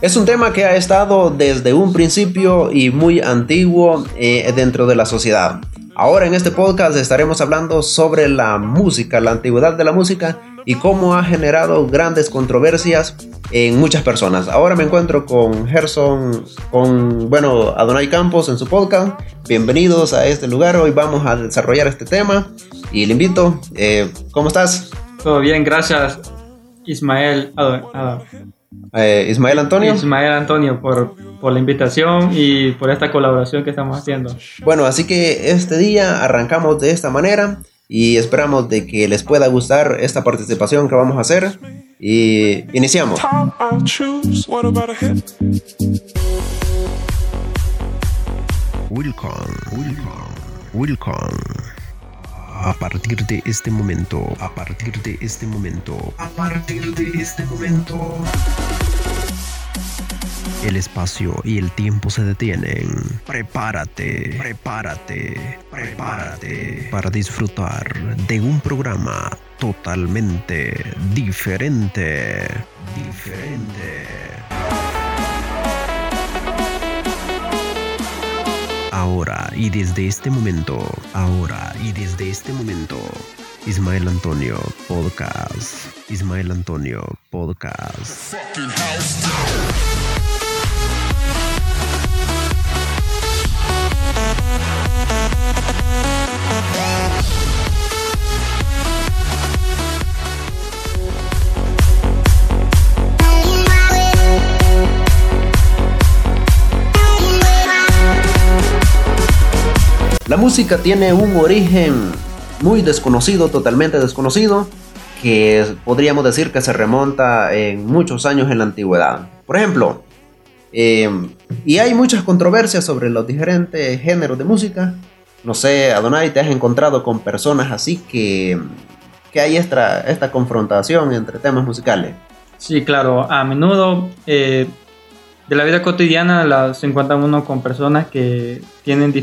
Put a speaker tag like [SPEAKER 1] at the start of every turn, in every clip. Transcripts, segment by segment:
[SPEAKER 1] Es un tema que ha estado desde un principio y muy antiguo eh, dentro de la sociedad. Ahora en este podcast estaremos hablando sobre la música, la antigüedad de la música y cómo ha generado grandes controversias en muchas personas. Ahora me encuentro con Gerson, con, bueno, Adonai Campos en su podcast. Bienvenidos a este lugar. Hoy vamos a desarrollar este tema y le invito. Eh, ¿Cómo estás?
[SPEAKER 2] Todo bien, gracias Ismael.
[SPEAKER 1] Eh, Ismael Antonio.
[SPEAKER 2] Ismael Antonio por, por la invitación y por esta colaboración que estamos haciendo.
[SPEAKER 1] Bueno, así que este día arrancamos de esta manera y esperamos de que les pueda gustar esta participación que vamos a hacer y iniciamos.
[SPEAKER 3] Top I'll choose. What about a hit?
[SPEAKER 4] Welcome, welcome, welcome. A partir de este momento, a partir de este momento, a partir de este momento, el espacio y el tiempo se detienen. Prepárate, prepárate, prepárate para disfrutar de un programa totalmente diferente. Diferente. Ahora y desde este momento, ahora y desde este momento, Ismael Antonio Podcast. Ismael Antonio Podcast.
[SPEAKER 1] Música tiene un origen muy desconocido, totalmente desconocido, que podríamos decir que se remonta en muchos años en la antigüedad. Por ejemplo, eh, y hay muchas controversias sobre los diferentes géneros de música. No sé, Adonai, te has encontrado con personas así que, que hay esta, esta confrontación entre temas musicales.
[SPEAKER 2] Sí, claro, a menudo eh, de la vida cotidiana la- se encuentra uno con personas que tienen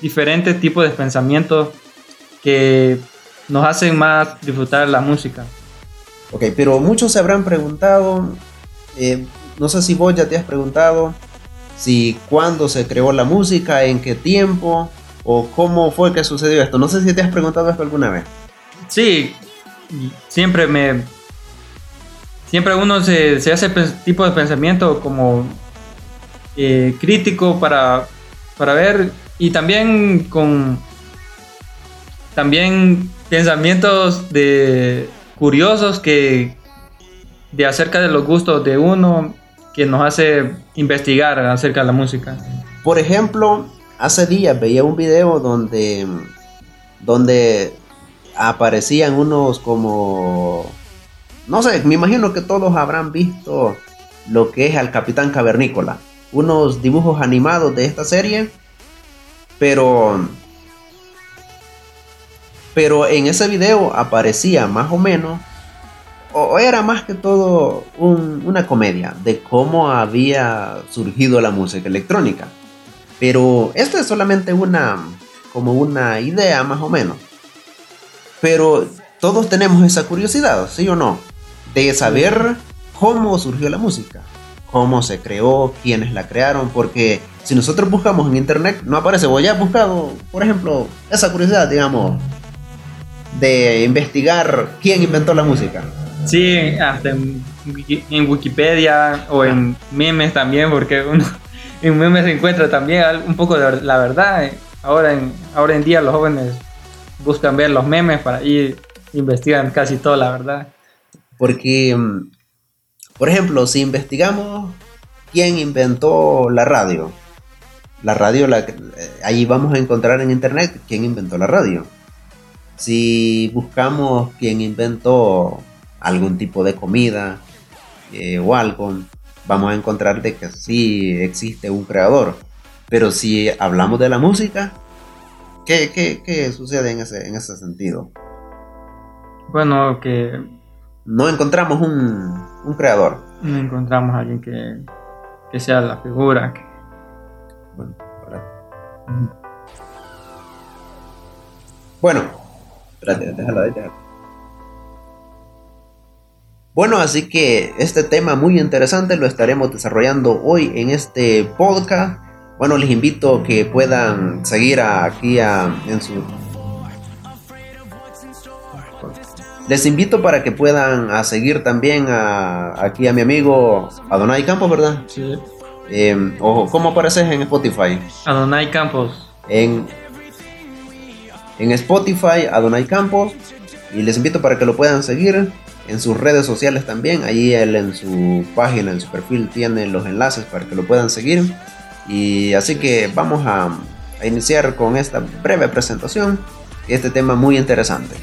[SPEAKER 2] diferentes tipos de pensamientos que nos hacen más disfrutar la música.
[SPEAKER 1] Ok, pero muchos se habrán preguntado, eh, no sé si vos ya te has preguntado, si cuándo se creó la música, en qué tiempo, o cómo fue que sucedió esto. No sé si te has preguntado esto alguna vez.
[SPEAKER 2] Sí, siempre me. Siempre uno se, se hace tipo de pensamiento como eh, crítico para, para ver y también con. También pensamientos de curiosos que de acerca de los gustos de uno que nos hace investigar acerca de la música.
[SPEAKER 1] Por ejemplo, hace días veía un video donde, donde aparecían unos como... No sé, me imagino que todos habrán visto lo que es al Capitán Cavernícola. Unos dibujos animados de esta serie. Pero... Pero en ese video aparecía más o menos o era más que todo un- una comedia de cómo había surgido la música electrónica. Pero esto es solamente una, como una idea más o menos. Pero todos tenemos esa curiosidad, ¿sí o no? De saber cómo surgió la música, cómo se creó, quiénes la crearon, porque si nosotros buscamos en internet, no aparece. Vos ya has buscado, por ejemplo, esa curiosidad, digamos, de investigar quién inventó la música.
[SPEAKER 2] Sí, hasta en, Wiki- en Wikipedia o en memes también, porque uno en memes se encuentra también un poco de la verdad. Ahora en, ahora en día los jóvenes buscan ver los memes para ir investigan casi toda la verdad.
[SPEAKER 1] Porque, mm, por ejemplo, si investigamos quién inventó la radio, la radio, la, eh, ahí vamos a encontrar en internet quién inventó la radio. Si buscamos quién inventó algún tipo de comida eh, o algo, vamos a encontrar de que sí existe un creador. Pero si hablamos de la música, ¿qué, qué- qué sucede en ese, en ese sentido?
[SPEAKER 2] Bueno, que
[SPEAKER 1] No encontramos un, un creador.
[SPEAKER 2] no encontramos a alguien que, que sea la figura. que-
[SPEAKER 1] Bueno, ahora- Bueno, Espérate, déjala déjala. Bueno, así que este tema muy interesante lo estaremos desarrollando hoy en este podcast. Bueno, les invito a que puedan seguir aquí a- en su... Les invito para que puedan a seguir también a, aquí a mi amigo Adonai Campos, ¿verdad?
[SPEAKER 2] Sí.
[SPEAKER 1] Eh, o ¿Cómo apareces en Spotify?
[SPEAKER 2] Adonai Campos.
[SPEAKER 1] en, en Spotify, Adonai Campos. Y les invito para que lo puedan seguir en sus redes sociales también. Allí él en su página, en su perfil, tiene los enlaces para que lo puedan seguir. Y así que vamos a, a iniciar con esta breve presentación. Este tema muy interesante.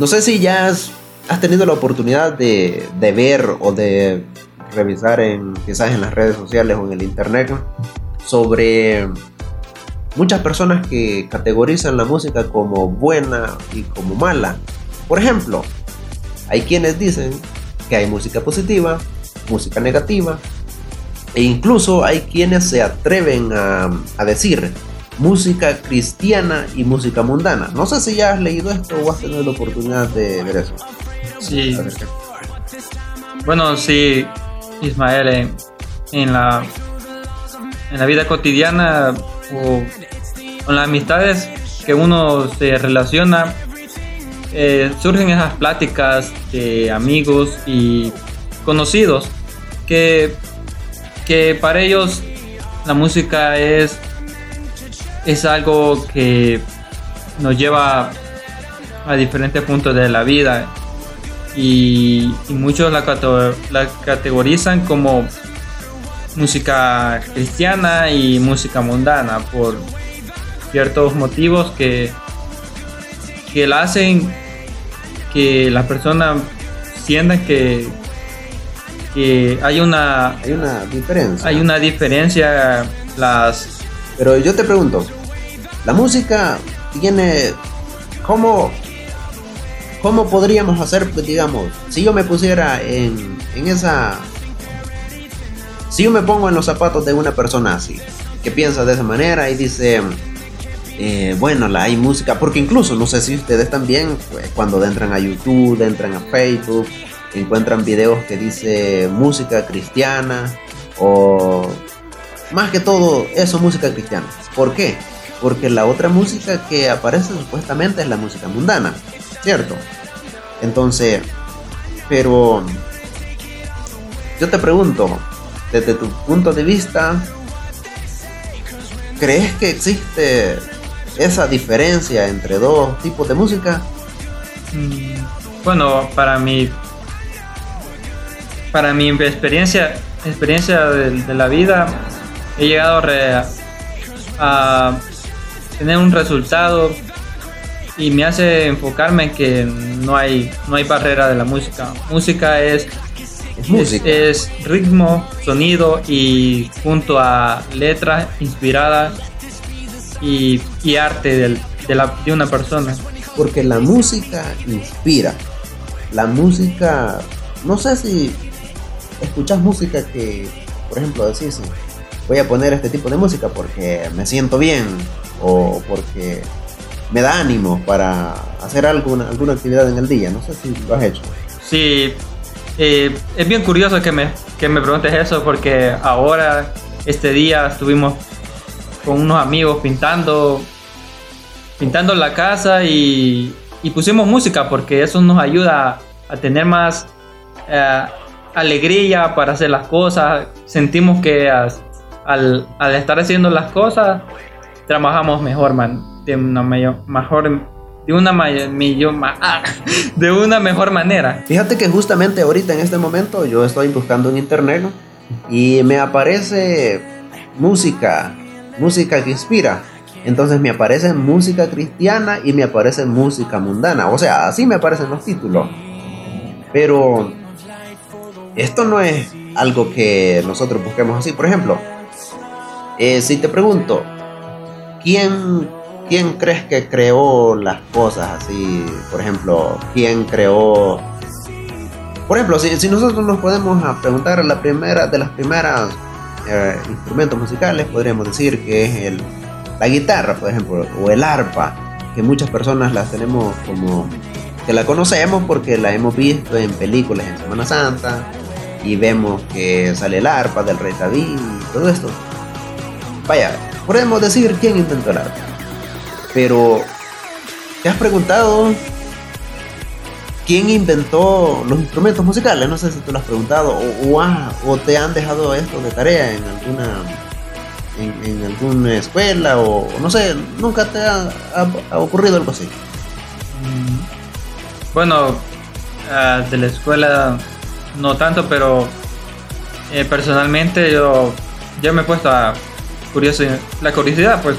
[SPEAKER 1] No sé si ya has, tenido la oportunidad de, de ver o de revisar en quizás en las redes sociales o en el internet sobre muchas personas que categorizan la música como buena y como mala. Por ejemplo, hay quienes dicen que hay música positiva, música negativa, e incluso hay quienes se atreven a, a decir música cristiana y música mundana. No sé si ya has leído esto o has tenido la oportunidad de ver eso.
[SPEAKER 2] Sí. Bueno, sí, Ismael, en, en la, en la vida cotidiana o con las amistades que uno se relaciona, eh, surgen esas pláticas de amigos y conocidos que, que para ellos la música es, es algo que nos lleva a diferentes puntos de la vida y, y muchos la, la categorizan como música cristiana y música mundana por ciertos motivos que, que la hacen que la persona sienta que, que hay una
[SPEAKER 1] Hay una diferencia.
[SPEAKER 2] hay una diferencia las
[SPEAKER 1] Pero yo te pregunto, la música tiene... ¿Cómo, cómo podríamos hacer, pues, digamos, si yo me pusiera en, en esa... Si yo me pongo en los zapatos de una persona así, que piensa de esa manera y dice, eh, bueno, la, hay música, porque incluso, no sé si ustedes también, pues, cuando entran a YouTube, entran a Facebook, encuentran videos que dice música cristiana o más que todo eso música cristiana. ¿Por qué? Porque la otra música que aparece supuestamente es la música mundana, ¿cierto? Entonces, pero yo te pregunto, desde tu punto de vista, ¿crees que existe esa diferencia entre dos tipos de música?
[SPEAKER 2] Mm, Bueno, para mi para mi experiencia experiencia de, de la vida he llegado a, re- a tener un resultado y me hace enfocarme en que no hay no hay barrera de la música. Música es
[SPEAKER 1] Es música.
[SPEAKER 2] es, es ritmo, sonido y junto a letras inspiradas y, y arte del- de, la, de una persona.
[SPEAKER 1] Porque la música inspira. La música, no sé si escuchas música que, por ejemplo, decís, voy a poner este tipo de música porque me siento bien o porque me da ánimo para hacer alguna, alguna actividad en el día. No sé si lo has hecho.
[SPEAKER 2] Sí, eh, es bien curioso que me, que me preguntes eso porque ahora, este día, estuvimos con unos amigos pintando, pintando la casa y, y pusimos música porque eso nos ayuda a tener más eh, alegría para hacer las cosas. Sentimos que al, estar haciendo las cosas, trabajamos mejor, man, de una mayor, mejor, de una ah, de una mejor manera.
[SPEAKER 1] Fíjate que justamente ahorita en este momento yo estoy buscando en internet y me aparece música, música que inspira. Entonces me aparece música cristiana y me aparece música mundana. O sea, así me aparecen los títulos. Pero esto no es algo que nosotros busquemos así. Por ejemplo, eh, si te pregunto, ¿quién, ¿quién crees que creó las cosas así? Por ejemplo, ¿quién creó... Por ejemplo, si, nosotros nos podemos preguntar la primera de las primeras eh, instrumentos musicales, podríamos decir que es el, la guitarra, por ejemplo, o el arpa, que muchas personas las tenemos como que la conocemos porque la hemos visto en películas en Semana Santa y vemos que sale el arpa del rey David y todo esto. Vaya, podemos decir quién inventó el arpa. Pero, ¿te has preguntado quién inventó los instrumentos musicales? No sé si tú lo has preguntado o, te han dejado esto de tarea en alguna en, alguna escuela o no sé, nunca te ha ocurrido algo así.
[SPEAKER 2] Mm, Bueno, ah, de la escuela no tanto, pero eh, personalmente yo, yo me he puesto a curioso, la curiosidad, pues,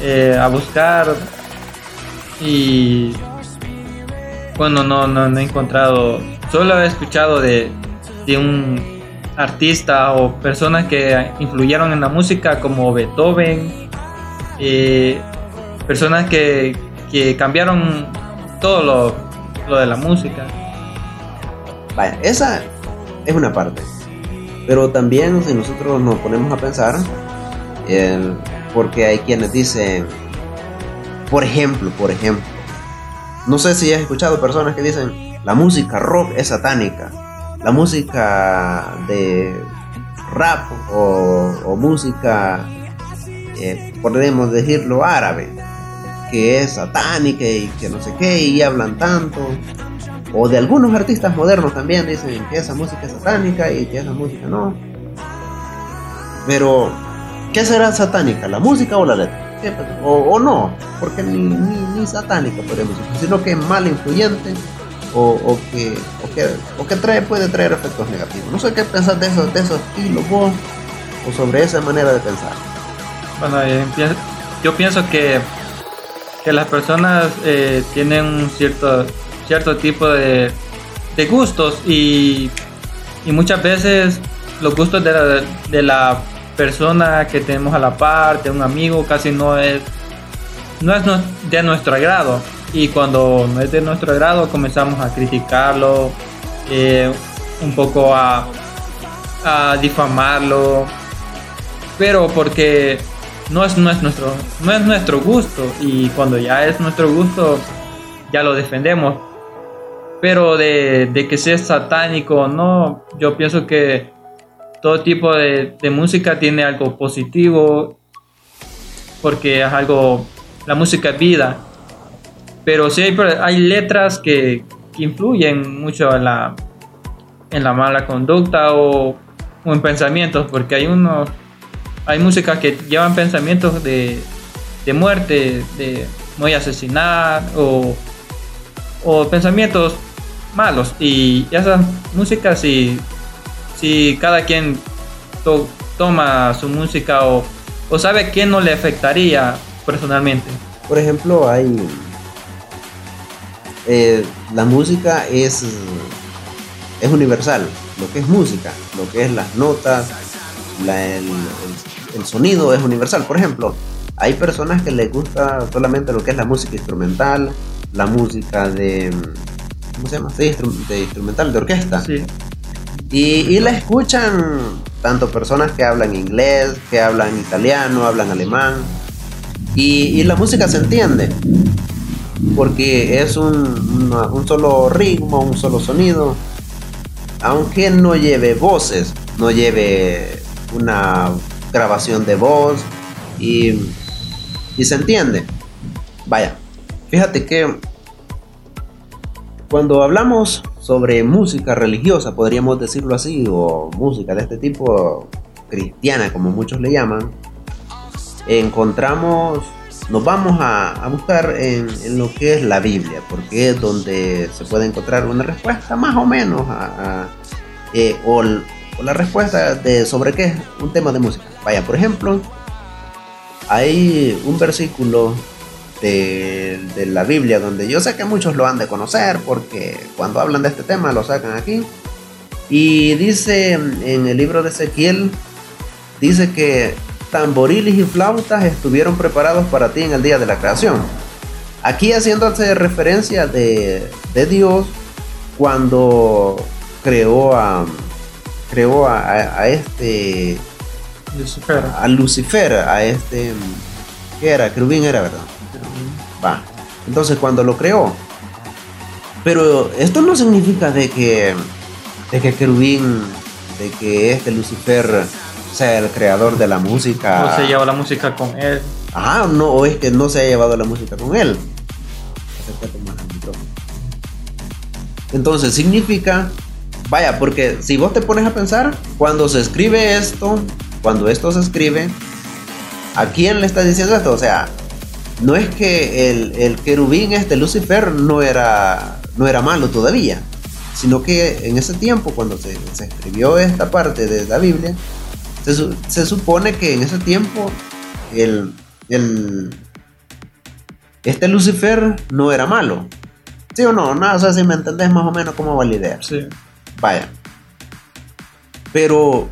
[SPEAKER 2] eh, a buscar y bueno, no, no, no he encontrado, solo he escuchado de, de un artista o personas que influyeron en la música como Beethoven, eh, personas que, que cambiaron todo lo, lo de la música.
[SPEAKER 1] Vaya, esa es una parte. Pero también si nosotros nos ponemos a pensar, porque hay quienes dicen, por ejemplo, por ejemplo, no sé si has escuchado personas que dicen, la música rock es satánica, la música de rap o, o música, eh, podemos decirlo, árabe, que es satánica y que no sé qué, y hablan tanto o de algunos artistas modernos también dicen que esa música es satánica y que esa música no. Pero, ¿qué será satánica? ¿La música o la letra? ¿Qué? O, no, porque ni, ni, ni satánica podemos decir, sino que es mal influyente o, o que, o, que, o que trae, puede traer efectos negativos. No sé qué pensar de esos, de esos estilos vos o sobre esa manera de pensar.
[SPEAKER 2] Bueno, eh, yo pienso que, que las personas eh, tienen un cierto, cierto tipo de, de gustos y, y muchas veces los gustos de de la persona que tenemos a la par, de un amigo, casi no es, no es de nuestro agrado. Y cuando no es de nuestro agrado comenzamos a criticarlo, eh, un poco a, a difamarlo, pero porque no es, no es nuestro no es nuestro gusto. Y cuando ya es nuestro gusto ya lo defendemos. Pero de, de que sea satánico no yo pienso que todo tipo de, música tiene algo positivo porque es algo la música es vida pero sí hay, letras que, que influyen mucho en la en la mala conducta o, o en pensamientos porque hay unos hay músicas que llevan pensamientos de, de muerte, de voy a asesinar o, o pensamientos malos. Y esas músicas, si, si cada quien to- toma su música o, o sabe que no le afectaría personalmente.
[SPEAKER 1] Por ejemplo, hay. eh, la música es, es universal. Lo que es música, lo que es las notas, la- el, el- el sonido es universal. Por ejemplo, hay personas que les gusta solamente lo que es la música instrumental, la música de. ¿Cómo se llama? Sí, de instrumental, de orquesta.
[SPEAKER 2] Sí.
[SPEAKER 1] Y, la escuchan tanto personas que hablan inglés, que hablan italiano, hablan alemán. Y, la música se entiende. Porque es un, un solo ritmo, un solo sonido. Aunque no lleve voces, no lleve una grabación de voz. Y se entiende. Vaya, fíjate que cuando hablamos sobre música religiosa, podríamos decirlo así, o música de este tipo cristiana, como muchos le llaman, encontramos, nos vamos a, a buscar en, en lo que es la Biblia, porque es donde se puede encontrar una respuesta más o menos a, eh, o la respuesta de sobre qué es un tema de música. Vaya, por ejemplo, hay un versículo de, de la Biblia donde yo sé que muchos lo han de conocer porque cuando hablan de este tema lo sacan aquí. Y dice en el libro de Ezequiel, dice que tamboriles y flautas estuvieron preparados para ti en el día de la creación. Aquí haciéndose referencia de, de Dios cuando creó a creó a, a- a este
[SPEAKER 2] Lucifer.
[SPEAKER 1] a Lucifer, a este ¿qué era? Querubín era, ¿verdad? Va. Entonces cuando lo creó. Pero esto no significa de que de que Querubín, de que este Lucifer sea el creador de la música.
[SPEAKER 2] O se lleva la música con él.
[SPEAKER 1] Ajá, no, o es que no se ha llevado la música con él. Entonces significa, vaya, porque si vos te pones a pensar, cuando se escribe esto, cuando esto se escribe, ¿a quién le está diciendo esto? O sea, no es que el, el querubín este Lucifer no era, no era malo todavía, sino que en ese tiempo, cuando se, se escribió esta parte de la Biblia, se, se supone que en ese tiempo el, el- este Lucifer no era malo. ¿Sí o no? No, o sea, si me entendés más o menos cómo va la idea.
[SPEAKER 2] Sí.
[SPEAKER 1] Vaya. Pero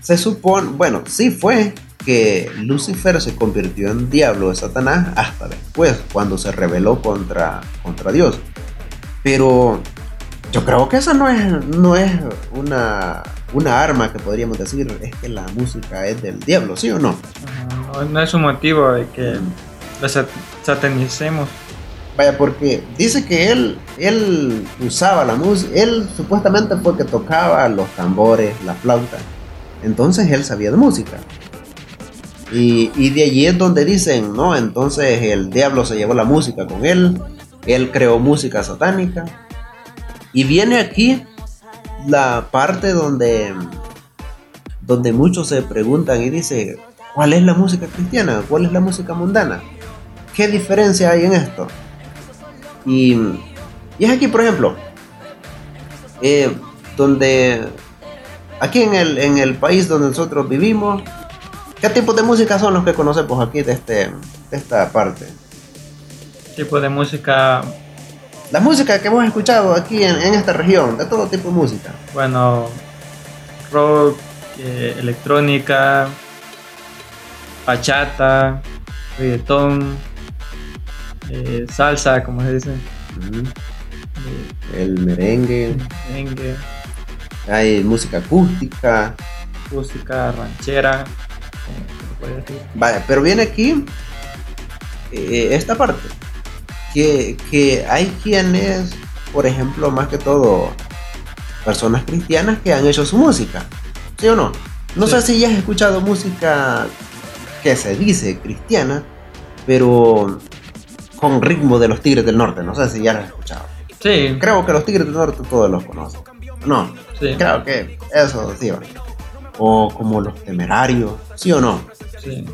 [SPEAKER 1] se supone, bueno, sí fue que Lucifer se convirtió en diablo de Satanás hasta después, cuando se rebeló contra, contra Dios. Pero yo creo que esa no es, no es una, una arma que podríamos decir, es que la música es del diablo, ¿sí o no?
[SPEAKER 2] No, no es un motivo de que la sat- satanicemos.
[SPEAKER 1] Vaya, porque dice que él, él usaba la música, él supuestamente fue que tocaba los tambores, la flauta. Entonces él sabía de música. Y, de allí es donde dicen, no, entonces el diablo se llevó la música con él, él creó música satánica. Y viene aquí la parte donde, donde muchos se preguntan y dice, ¿cuál es la música cristiana? ¿Cuál es la música mundana? ¿Qué diferencia hay en esto? Y, y es aquí, por ejemplo, eh, donde aquí en el, en el país donde nosotros vivimos, ¿qué tipo de música son los que conocemos aquí de, este, de esta parte?
[SPEAKER 2] Tipo de música,
[SPEAKER 1] La música que hemos escuchado aquí en, en esta región, de todo tipo de música.
[SPEAKER 2] bueno, rock, eh, electrónica, bachata, reggaetón, eh, salsa, como se dice, eh,
[SPEAKER 1] El merengue,
[SPEAKER 2] merengue,
[SPEAKER 1] hay música acústica.
[SPEAKER 2] música ranchera,
[SPEAKER 1] Vaya, pero viene aquí eh, esta parte. Que, que hay quienes, por ejemplo, más que todo, personas cristianas que han hecho su música. ¿Sí o no? No
[SPEAKER 2] Sí.
[SPEAKER 1] sé si ya has escuchado música que se dice cristiana, pero con ritmo de los Tigres del Norte. No sé si ya lo has escuchado.
[SPEAKER 2] Sí,
[SPEAKER 1] Creo que los Tigres del Norte todos los conocen. No,
[SPEAKER 2] sí,
[SPEAKER 1] creo que eso sí va. O como los temerarios, ¿sí o no?
[SPEAKER 2] sí.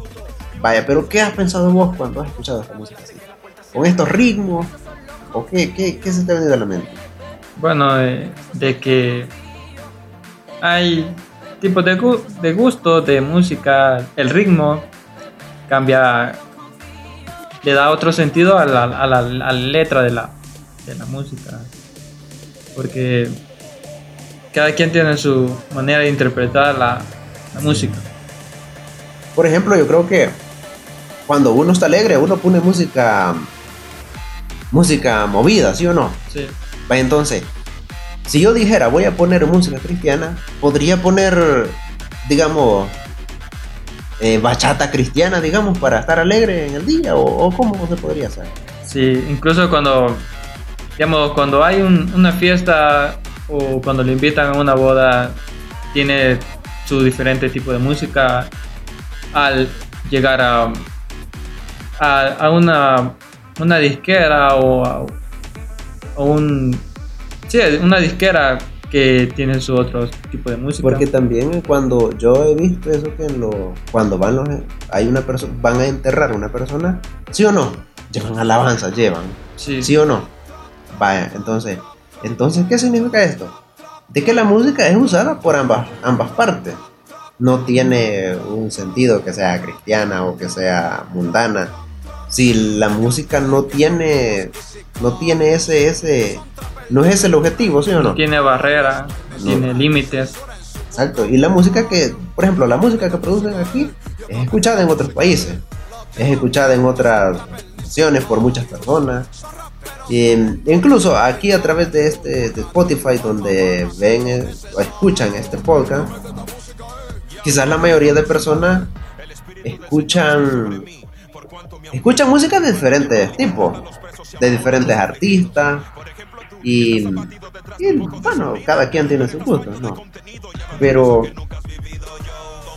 [SPEAKER 1] Vaya, pero ¿qué has pensado vos cuando has escuchado esta música así? ¿Con estos ritmos? ¿O qué, qué, qué se te ha venido a la mente?
[SPEAKER 2] Bueno, eh, de que hay tipos de, gu- de gusto de música, el ritmo cambia, le da otro sentido a la, a la- a la letra de la, de la música. Porque cada quien tiene su manera de interpretar la, la música.
[SPEAKER 1] Por ejemplo, yo creo que cuando uno está alegre, uno pone música. música movida, ¿sí o no?
[SPEAKER 2] Sí,
[SPEAKER 1] entonces, si yo dijera voy a poner música cristiana, podría poner, digamos, eh, bachata cristiana, digamos, para estar alegre en el día, o, o cómo se podría hacer.
[SPEAKER 2] sí, incluso cuando, digamos, cuando hay un- una fiesta o cuando le invitan a una boda, tiene su diferente tipo de música al llegar a, a, a una, una disquera o a, un sí, una disquera que tiene su otro tipo de música
[SPEAKER 1] Porque también cuando yo he visto eso que en lo, cuando van los hay una persona van a enterrar a una persona, ¿sí o no? Llevan alabanza, llevan,
[SPEAKER 2] sí,
[SPEAKER 1] ¿sí o no? Vaya, entonces, entonces ¿qué significa esto? De que la música es usada por ambas ambas partes. no tiene un sentido que sea cristiana o que sea mundana. Si la música no tiene, no tiene ese, ese, no es ese el objetivo, ¿sí o no?
[SPEAKER 2] No tiene barrera, no
[SPEAKER 1] No.
[SPEAKER 2] tiene límites.
[SPEAKER 1] Exacto. Y la música que, por ejemplo, la música que producen aquí es escuchada en otros países, es escuchada en otras naciones por muchas personas. Incluso aquí a través de este de Spotify donde ven eh, o escuchan este podcast, quizás la mayoría de personas escuchan escuchan música de diferentes tipos, de diferentes artistas y, y, bueno, cada quien tiene su gusto, ¿no? Pero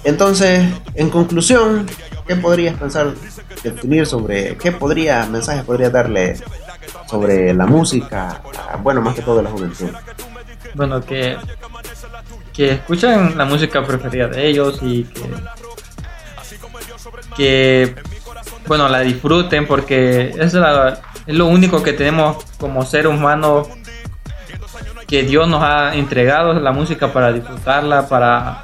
[SPEAKER 1] entonces, en conclusión, ¿qué podrías pensar, definir sobre qué podría, mensaje podría darle sobre la música, bueno, más que todo de la juventud?
[SPEAKER 2] Bueno, que, que escuchen la música preferida de ellos y que, que bueno, la disfruten porque es, la- es lo único que tenemos como ser humano que Dios nos ha entregado, la música para disfrutarla, para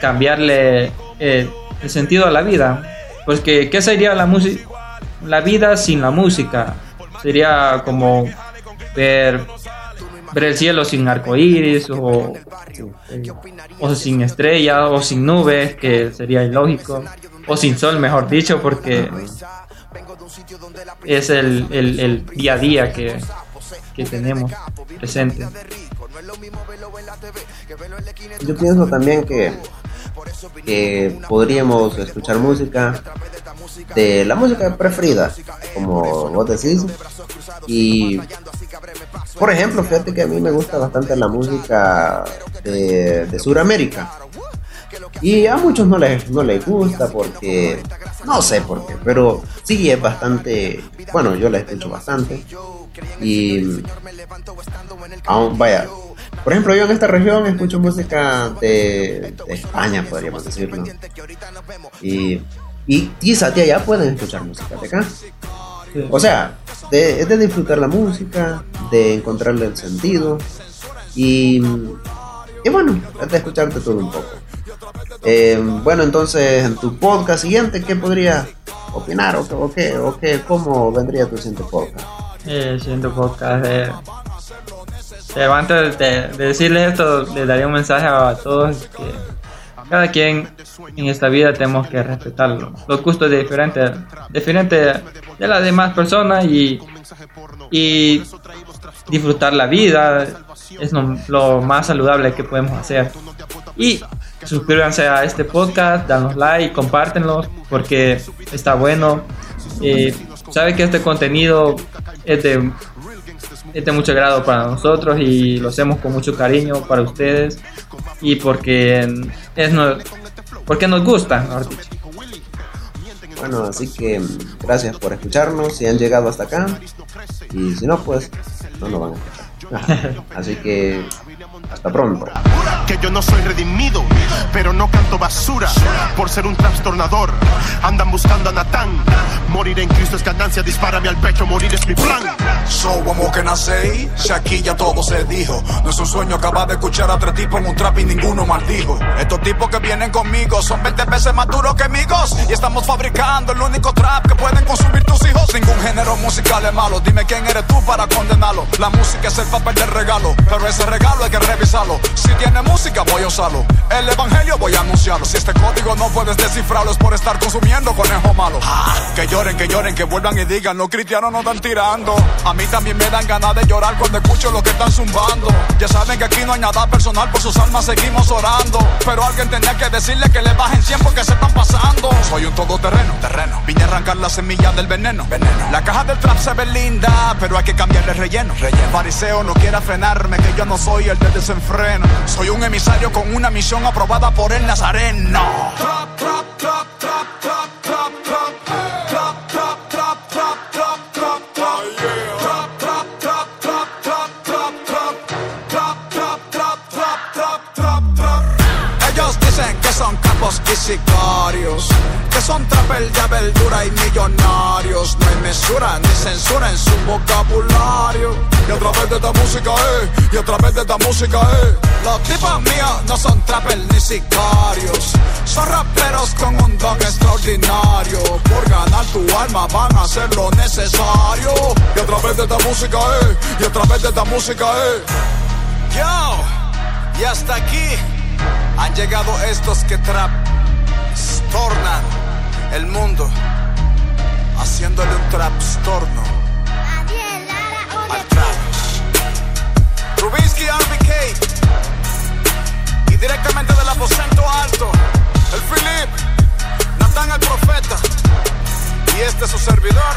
[SPEAKER 2] cambiarle eh, el sentido a la vida. Pues que, ¿qué sería la música? La vida sin la música. Sería como ver ver el cielo sin arcoíris o, o sin estrellas o sin nubes, que sería ilógico, o sin sol, mejor dicho, porque es el, el- el día a día que, que tenemos presente.
[SPEAKER 1] Yo pienso también que, que podríamos escuchar música de la música preferida, como vos decís. Y, por ejemplo, fíjate que a mí me gusta bastante la música de, de Sudamérica. Y a muchos no les, no les gusta porque, no sé por qué, pero sí es bastante, bueno, yo la escucho bastante. Y, aún, vaya, por ejemplo, yo en esta región escucho música de, de España, podríamos decirlo. Y, y quizás de allá pueden escuchar música de acá. O sea, de- es de disfrutar la música, de encontrarle el sentido. Y, y bueno, es de escucharte todo un poco. Eh, bueno, entonces en tu podcast siguiente, ¿qué podrías opinar? ¿O, qué- o, qué, o qué, cómo vendría tu siguiente podcast?
[SPEAKER 2] Eh, siento podcast. Pero antes de, de decirle esto, le daría un mensaje a todos que cada quien en esta vida tenemos que respetarlo. Los gustos de diferentes, diferentes de las demás personas y, y disfrutar la vida es lo, lo más saludable que podemos hacer. Y suscríbanse a este podcast, danos like, compártenlo porque está bueno. Eh, sabe que este contenido es de, es de mucho agrado para nosotros y lo hacemos con mucho cariño para ustedes y porque es no- porque nos gusta, mejor dicho.
[SPEAKER 1] Bueno, así que mm, gracias por escucharnos, si han llegado hasta acá. Y si no, pues no nos van a escuchar. Así que hasta pronto.
[SPEAKER 5] Que yo no soy redimido, pero no canto basura por ser un trastornador. Andan buscando a Natán. Morir en Cristo es ganancia, dispárame al pecho, morir es mi plan.
[SPEAKER 6] So, what can I say? Si aquí ya todo se dijo. No es un sueño acabar de escuchar a tres tipos en un trap y ninguno maldijo. Estos tipos que vienen conmigo son 20 veces más duros que amigos. Y estamos fabricando el único trap que pueden consumir tus hijos. Ningún género musical es malo. Dime quién eres tú para condenarlo. La música es el papel del regalo. Pero ese regalo hay que revisarlo. Si tiene música, voy a usarlo. El evangelio voy a anunciarlo. Si este código no puedes descifrarlo, es por estar consumiendo conejo malo. Que lloren, que lloren, que vuelvan y digan, los cristianos no están tirando. A mí también me dan ganas de llorar cuando escucho lo que están zumbando. Ya saben que aquí no hay nada personal, por sus almas seguimos orando. Pero alguien tenía que decirle que le bajen 100 porque se están pasando. Soy un todoterreno, terreno. Vine a arrancar la semilla del veneno, veneno. La caja del trap se ve linda, pero hay que cambiarle relleno, relleno. Fariseo no quiera frenarme, que yo no soy el del desenfreno. Soy un emisario con una misión aprobada por el Nazareno. Sicarios, que son trapel de verdura y millonarios. No hay mesura ni censura en su vocabulario. Y a través de esta música, eh, y a través de esta música, eh. Los tipos míos no son trapel ni sicarios. Son raperos con un don extraordinario. Por ganar tu alma van a hacer lo necesario. Y a través de esta música, eh, y a través de esta música, eh. Yo, y hasta aquí han llegado estos que trastornan el mundo, haciéndole un trastorno al trap. Rubinsky RBK y directamente del aposento alto, el Philip, Natán el profeta y este su servidor,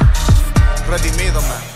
[SPEAKER 6] redimido man.